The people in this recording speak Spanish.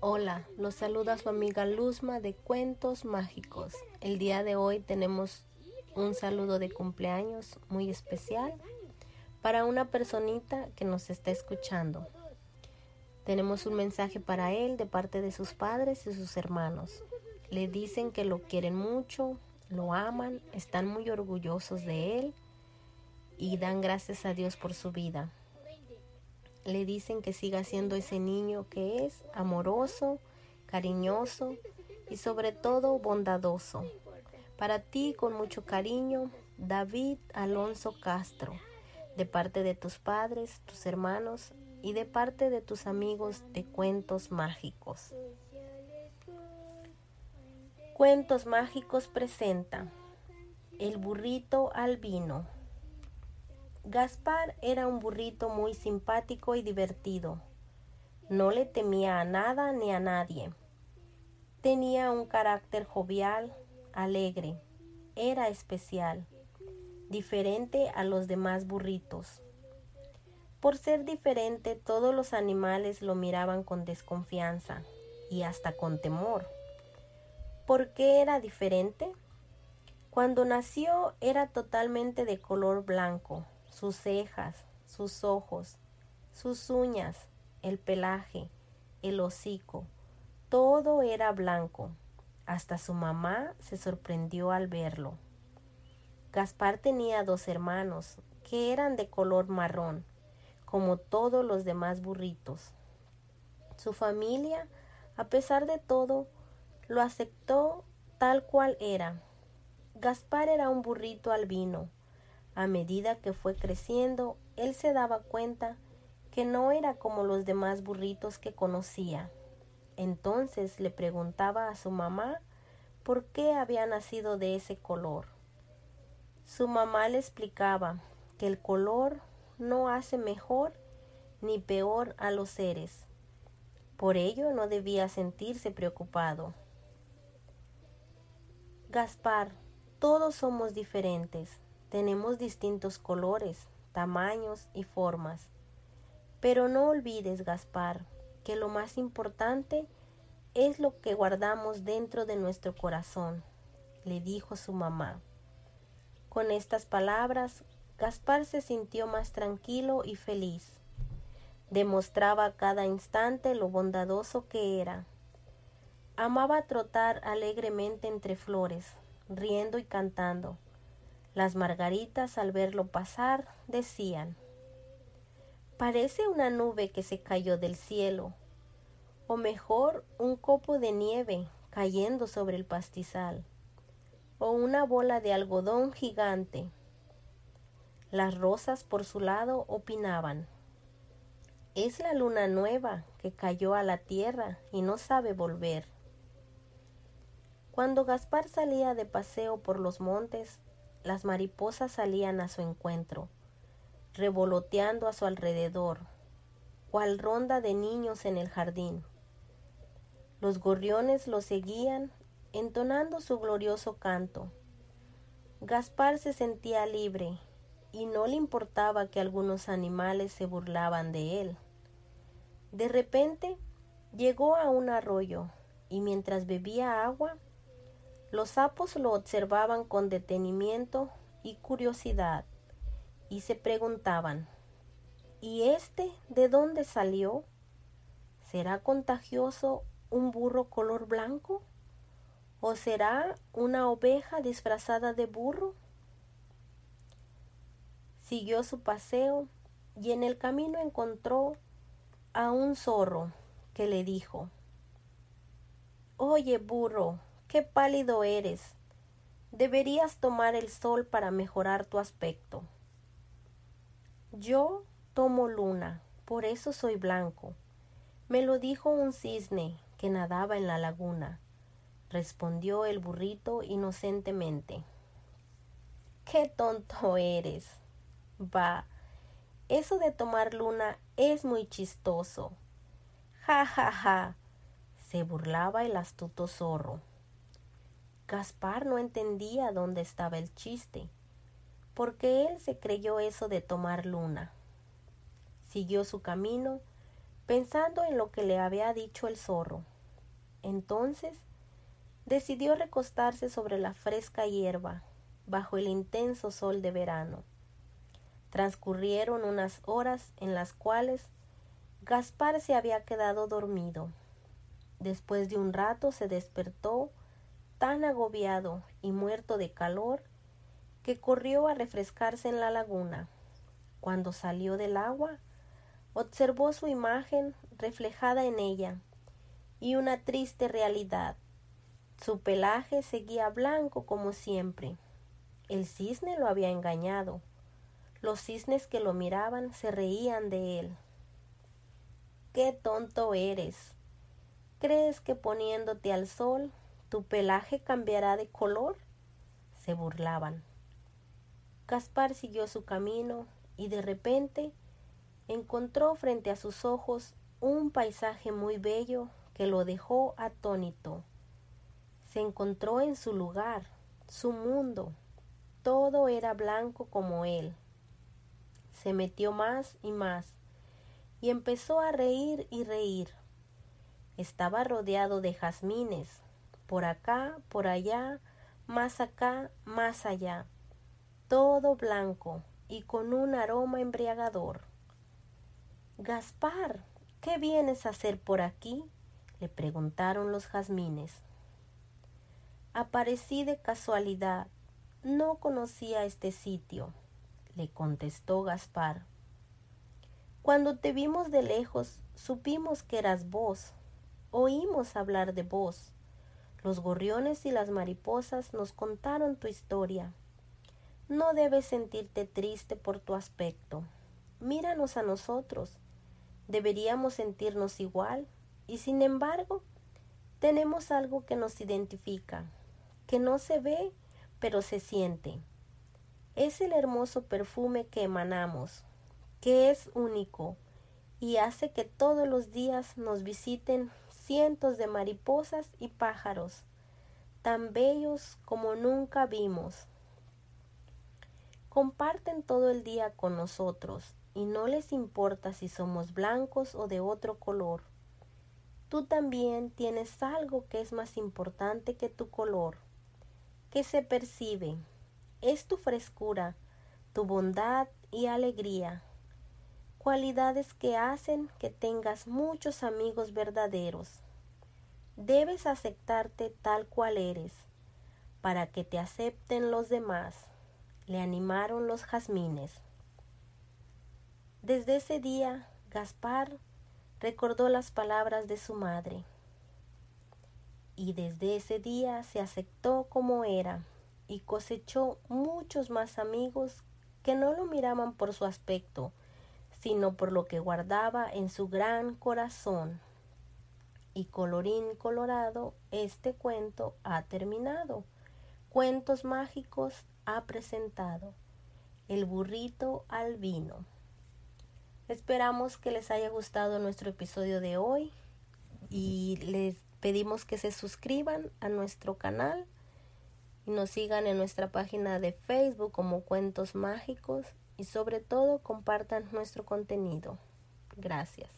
Hola, los saluda su amiga Luzma de Cuentos Mágicos. El día de hoy tenemos un saludo de cumpleaños muy especial para una personita que nos está escuchando. Tenemos un mensaje para él de parte de sus padres y sus hermanos. Le dicen que lo quieren mucho, lo aman, están muy orgullosos de él y dan gracias a Dios por su vida le dicen que siga siendo ese niño que es amoroso, cariñoso y sobre todo bondadoso. Para ti, con mucho cariño, David Alonso Castro, de parte de tus padres, tus hermanos y de parte de tus amigos de Cuentos Mágicos. Cuentos Mágicos presenta El burrito albino Gaspar era un burrito muy simpático y divertido. No le temía a nada ni a nadie. Tenía un carácter jovial, alegre. Era especial, diferente a los demás burritos. Por ser diferente, todos los animales lo miraban con desconfianza y hasta con temor. ¿Por qué era diferente? Cuando nació era totalmente de color blanco, sus cejas, sus ojos, sus uñas, el pelaje, el hocico, todo era blanco. Hasta su mamá se sorprendió al verlo. Gaspar tenía dos hermanos, que eran de color marrón, como todos los demás burritos. Su familia, a pesar de todo, lo aceptó tal cual era. Gaspar era un burrito albino, a medida que fue creciendo, él se daba cuenta que no era como los demás burritos que conocía. Entonces le preguntaba a su mamá por qué había nacido de ese color. Su mamá le explicaba que el color no hace mejor ni peor a los seres. Por ello no debía sentirse preocupado. Gaspar, todos somos diferentes. Tenemos distintos colores, tamaños y formas. Pero no olvides, Gaspar, que lo más importante es lo que guardamos dentro de nuestro corazón, le dijo su mamá. Con estas palabras, Gaspar se sintió más tranquilo y feliz. Demostraba a cada instante lo bondadoso que era. Amaba trotar alegremente entre flores, riendo y cantando. Las margaritas al verlo pasar decían, parece una nube que se cayó del cielo, o mejor un copo de nieve cayendo sobre el pastizal, o una bola de algodón gigante. Las rosas por su lado opinaban, es la luna nueva que cayó a la tierra y no sabe volver. Cuando Gaspar salía de paseo por los montes, las mariposas salían a su encuentro, revoloteando a su alrededor, cual ronda de niños en el jardín. Los gorriones lo seguían, entonando su glorioso canto. Gaspar se sentía libre y no le importaba que algunos animales se burlaban de él. De repente llegó a un arroyo y mientras bebía agua los sapos lo observaban con detenimiento y curiosidad y se preguntaban, ¿y este de dónde salió? ¿Será contagioso un burro color blanco? ¿O será una oveja disfrazada de burro? Siguió su paseo y en el camino encontró a un zorro que le dijo, Oye, burro, qué pálido eres. Deberías tomar el sol para mejorar tu aspecto. Yo tomo luna, por eso soy blanco. Me lo dijo un cisne que nadaba en la laguna, respondió el burrito inocentemente. Qué tonto eres. Va, eso de tomar luna es muy chistoso. Ja, ja, ja. se burlaba el astuto zorro. Gaspar no entendía dónde estaba el chiste, porque él se creyó eso de tomar luna. Siguió su camino, pensando en lo que le había dicho el zorro. Entonces decidió recostarse sobre la fresca hierba bajo el intenso sol de verano. Transcurrieron unas horas en las cuales Gaspar se había quedado dormido. Después de un rato se despertó tan agobiado y muerto de calor que corrió a refrescarse en la laguna. Cuando salió del agua, observó su imagen reflejada en ella y una triste realidad. Su pelaje seguía blanco como siempre. El cisne lo había engañado. Los cisnes que lo miraban se reían de él. ¡Qué tonto eres! ¿Crees que poniéndote al sol tu pelaje cambiará de color? se burlaban. Gaspar siguió su camino y de repente encontró frente a sus ojos un paisaje muy bello que lo dejó atónito. Se encontró en su lugar, su mundo. Todo era blanco como él. Se metió más y más y empezó a reír y reír. Estaba rodeado de jazmines, por acá, por allá, más acá, más allá, todo blanco y con un aroma embriagador. Gaspar, ¿qué vienes a hacer por aquí? le preguntaron los jazmines. Aparecí de casualidad. No conocía este sitio, le contestó Gaspar. Cuando te vimos de lejos, supimos que eras vos. Oímos hablar de vos. Los gorriones y las mariposas nos contaron tu historia. No debes sentirte triste por tu aspecto. Míranos a nosotros deberíamos sentirnos igual y sin embargo tenemos algo que nos identifica, que no se ve pero se siente. Es el hermoso perfume que emanamos, que es único y hace que todos los días nos visiten cientos de mariposas y pájaros, tan bellos como nunca vimos. Comparten todo el día con nosotros y no les importa si somos blancos o de otro color. Tú también tienes algo que es más importante que tu color, que se percibe. Es tu frescura, tu bondad y alegría, cualidades que hacen que tengas muchos amigos verdaderos. Debes aceptarte tal cual eres, para que te acepten los demás, le animaron los jazmines. Desde ese día, Gaspar recordó las palabras de su madre. Y desde ese día se aceptó como era y cosechó muchos más amigos que no lo miraban por su aspecto, sino por lo que guardaba en su gran corazón. Y colorín colorado, este cuento ha terminado. Cuentos mágicos ha presentado. El burrito al vino. Esperamos que les haya gustado nuestro episodio de hoy y les pedimos que se suscriban a nuestro canal y nos sigan en nuestra página de Facebook como Cuentos Mágicos y sobre todo compartan nuestro contenido. Gracias.